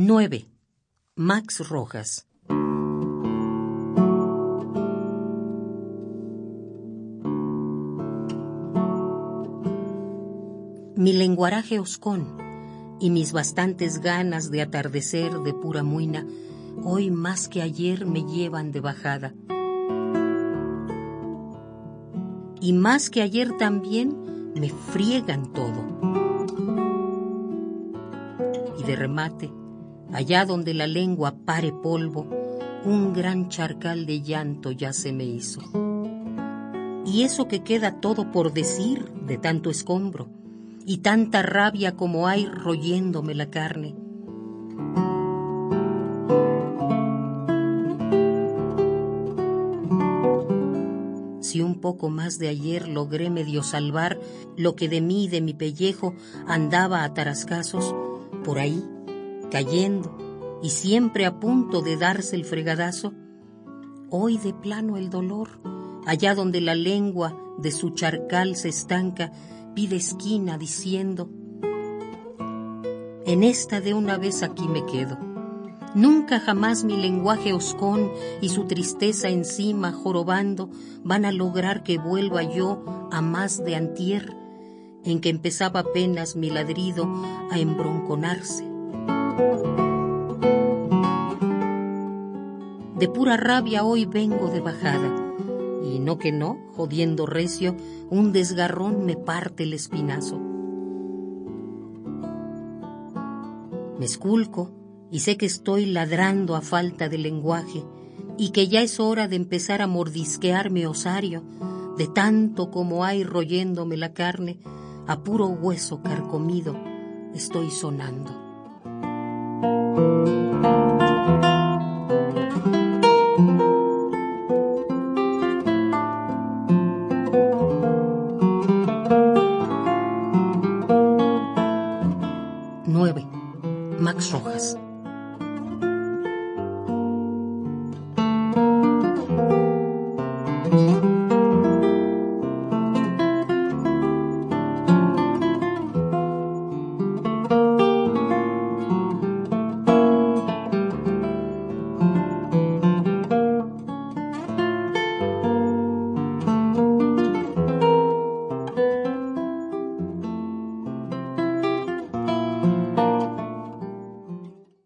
9. Max Rojas. Mi lenguaraje oscón y mis bastantes ganas de atardecer de pura muina, hoy más que ayer me llevan de bajada. Y más que ayer también me friegan todo. Y de remate, allá donde la lengua pare polvo, un gran charcal de llanto ya se me hizo. Y eso que queda todo por decir de tanto escombro, y tanta rabia como hay royéndome la carne. Si un poco más de ayer logré medio salvar lo que de mí y de mi pellejo andaba a tarascazos, por ahí, cayendo y siempre a punto de darse el fregadazo, hoy de plano el dolor, allá donde la lengua de su charcal se estanca, pide esquina diciendo, en esta de una vez aquí me quedo. Nunca jamás mi lenguaje oscón y su tristeza encima jorobando van a lograr que vuelva yo a más de antier, en que empezaba apenas mi ladrido a embronconarse. De pura rabia hoy vengo de bajada y no que no, jodiendo recio, un desgarrón me parte el espinazo. Me esculco y sé que estoy ladrando a falta de lenguaje y que ya es hora de empezar a mordisquearme osario, de tanto como hay royéndome la carne, a puro hueso carcomido estoy sonando. 9. Max Rojas.